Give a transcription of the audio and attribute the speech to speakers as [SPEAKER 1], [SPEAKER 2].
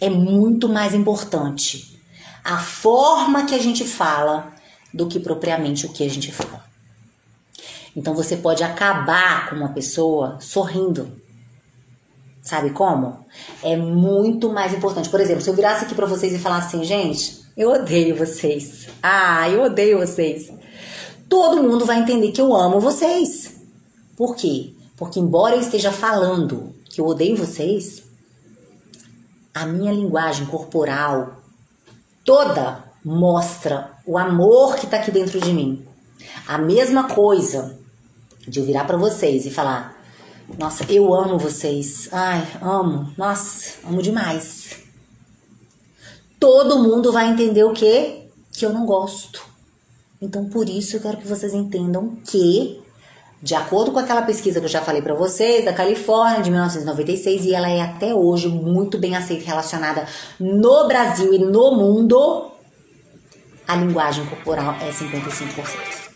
[SPEAKER 1] é muito mais importante a forma que a gente fala do que propriamente o que a gente fala. Então você pode acabar com uma pessoa sorrindo. Sabe como? É muito mais importante. Por exemplo, se eu virasse aqui para vocês e falasse assim, gente, eu odeio vocês. Ah, eu odeio vocês. Todo mundo vai entender que eu amo vocês. Por quê? Porque embora eu esteja falando que eu odeio vocês, a minha linguagem corporal toda mostra o amor que tá aqui dentro de mim. A mesma coisa de eu virar para vocês e falar: "Nossa, eu amo vocês. Ai, amo. Nossa, amo demais." Todo mundo vai entender o quê? Que eu não gosto. Então, por isso eu quero que vocês entendam que de acordo com aquela pesquisa que eu já falei para vocês, da Califórnia, de 1996, e ela é até hoje muito bem aceita e relacionada no Brasil e no mundo, a linguagem corporal é 55%.